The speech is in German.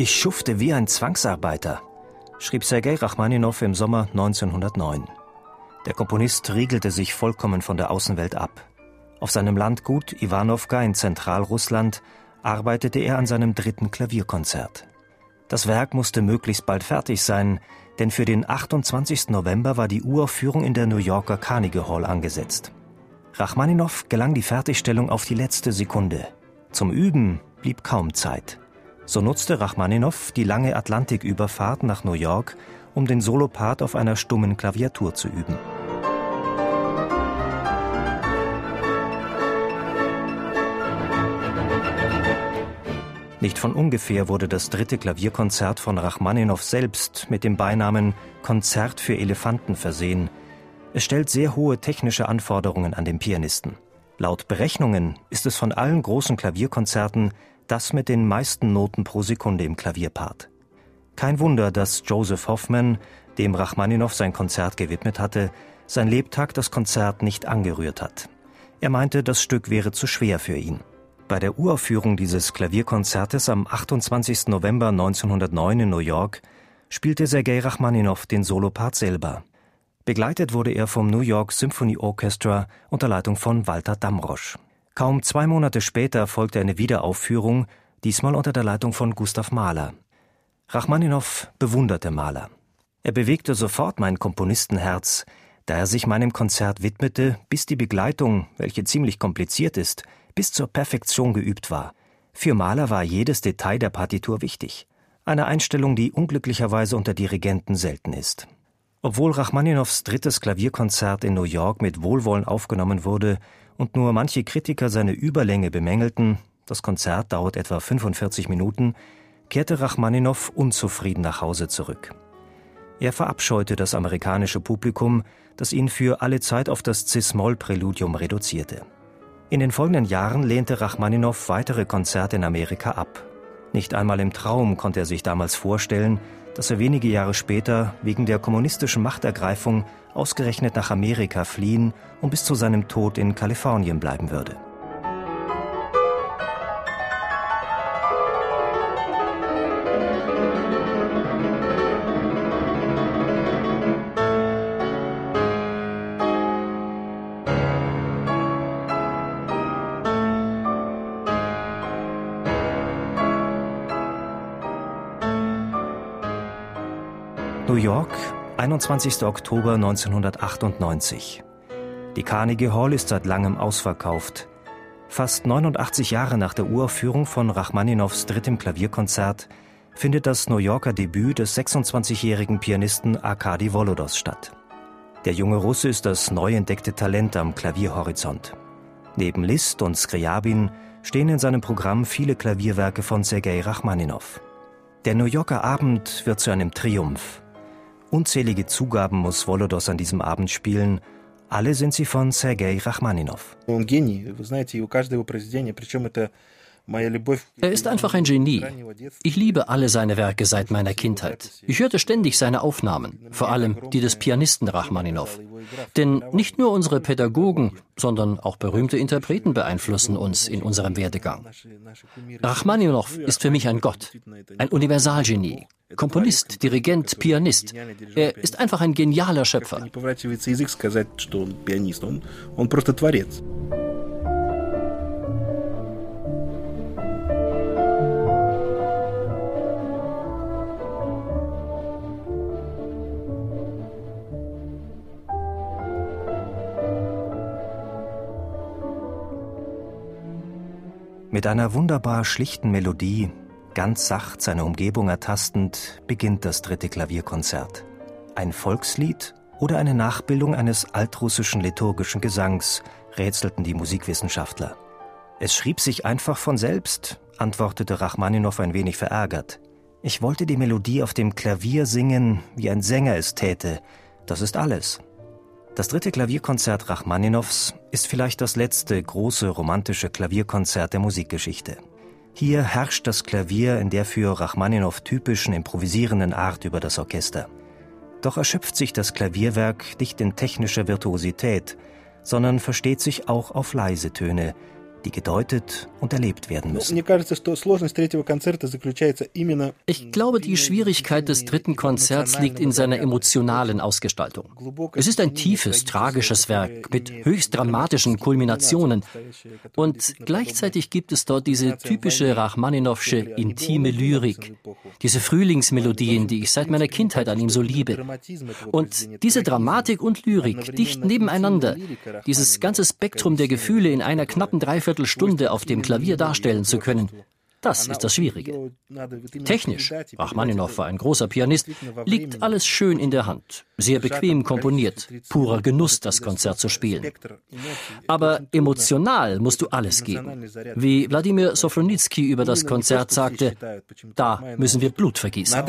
Ich schufte wie ein Zwangsarbeiter, schrieb Sergei Rachmaninow im Sommer 1909. Der Komponist riegelte sich vollkommen von der Außenwelt ab. Auf seinem Landgut Iwanowka in Zentralrussland arbeitete er an seinem dritten Klavierkonzert. Das Werk musste möglichst bald fertig sein, denn für den 28. November war die Uraufführung in der New Yorker Carnegie Hall angesetzt. Rachmaninow gelang die Fertigstellung auf die letzte Sekunde. Zum Üben blieb kaum Zeit. So nutzte Rachmaninow die lange Atlantiküberfahrt nach New York, um den Solopart auf einer stummen Klaviatur zu üben. Nicht von ungefähr wurde das dritte Klavierkonzert von Rachmaninow selbst mit dem Beinamen Konzert für Elefanten versehen. Es stellt sehr hohe technische Anforderungen an den Pianisten. Laut Berechnungen ist es von allen großen Klavierkonzerten das mit den meisten Noten pro Sekunde im Klavierpart. Kein Wunder, dass Joseph Hoffman, dem Rachmaninow sein Konzert gewidmet hatte, sein Lebtag das Konzert nicht angerührt hat. Er meinte, das Stück wäre zu schwer für ihn. Bei der Uraufführung dieses Klavierkonzertes am 28. November 1909 in New York spielte Sergei Rachmaninow den Solopart selber. Begleitet wurde er vom New York Symphony Orchestra unter Leitung von Walter Damrosch. Kaum zwei Monate später folgte eine Wiederaufführung, diesmal unter der Leitung von Gustav Mahler. Rachmaninow bewunderte Mahler. Er bewegte sofort mein Komponistenherz, da er sich meinem Konzert widmete, bis die Begleitung, welche ziemlich kompliziert ist, bis zur Perfektion geübt war. Für Mahler war jedes Detail der Partitur wichtig. Eine Einstellung, die unglücklicherweise unter Dirigenten selten ist. Obwohl Rachmaninows drittes Klavierkonzert in New York mit Wohlwollen aufgenommen wurde, und nur manche Kritiker seine Überlänge bemängelten, das Konzert dauert etwa 45 Minuten, kehrte Rachmaninow unzufrieden nach Hause zurück. Er verabscheute das amerikanische Publikum, das ihn für alle Zeit auf das Cis-Moll-Präludium reduzierte. In den folgenden Jahren lehnte Rachmaninow weitere Konzerte in Amerika ab. Nicht einmal im Traum konnte er sich damals vorstellen, dass er wenige Jahre später wegen der kommunistischen Machtergreifung ausgerechnet nach Amerika fliehen und bis zu seinem Tod in Kalifornien bleiben würde. York, 21. Oktober 1998. Die Carnegie Hall ist seit langem ausverkauft. Fast 89 Jahre nach der Uraufführung von Rachmaninows drittem Klavierkonzert findet das New Yorker Debüt des 26-jährigen Pianisten Arkadi Volodos statt. Der junge Russe ist das neu entdeckte Talent am Klavierhorizont. Neben Liszt und Skriabin stehen in seinem Programm viele Klavierwerke von Sergei Rachmaninow. Der New Yorker Abend wird zu einem Triumph. Unzählige Zugaben muss Volodos an diesem Abend spielen. Alle sind sie von Sergei Rachmaninow. Er ist einfach ein Genie. Ich liebe alle seine Werke seit meiner Kindheit. Ich hörte ständig seine Aufnahmen, vor allem die des Pianisten Rachmaninow. Denn nicht nur unsere Pädagogen, sondern auch berühmte Interpreten beeinflussen uns in unserem Werdegang. Rachmaninow ist für mich ein Gott, ein Universalgenie, Komponist, Dirigent, Pianist. Er ist einfach ein genialer Schöpfer. Mit einer wunderbar schlichten Melodie, ganz sacht seine Umgebung ertastend, beginnt das dritte Klavierkonzert. Ein Volkslied oder eine Nachbildung eines altrussischen liturgischen Gesangs, rätselten die Musikwissenschaftler. Es schrieb sich einfach von selbst, antwortete Rachmaninow ein wenig verärgert. Ich wollte die Melodie auf dem Klavier singen, wie ein Sänger es täte. Das ist alles. Das dritte Klavierkonzert Rachmaninows ist vielleicht das letzte große romantische Klavierkonzert der Musikgeschichte. Hier herrscht das Klavier in der für Rachmaninow typischen improvisierenden Art über das Orchester. Doch erschöpft sich das Klavierwerk nicht in technischer Virtuosität, sondern versteht sich auch auf leise Töne, die gedeutet und erlebt werden müssen. Ich glaube, die Schwierigkeit des dritten Konzerts liegt in seiner emotionalen Ausgestaltung. Es ist ein tiefes, tragisches Werk mit höchst dramatischen Kulminationen und gleichzeitig gibt es dort diese typische Rachmaninowsche intime Lyrik, diese Frühlingsmelodien, die ich seit meiner Kindheit an ihm so liebe. Und diese Dramatik und Lyrik dicht nebeneinander, dieses ganze Spektrum der Gefühle in einer knappen Dreiviertel Dreiviertelstunde auf dem Klavier darstellen zu können, das ist das Schwierige. Technisch, Rachmaninow war ein großer Pianist, liegt alles schön in der Hand, sehr bequem komponiert, purer Genuss, das Konzert zu spielen. Aber emotional musst du alles geben. Wie Wladimir Sofronitsky über das Konzert sagte, da müssen wir Blut vergießen.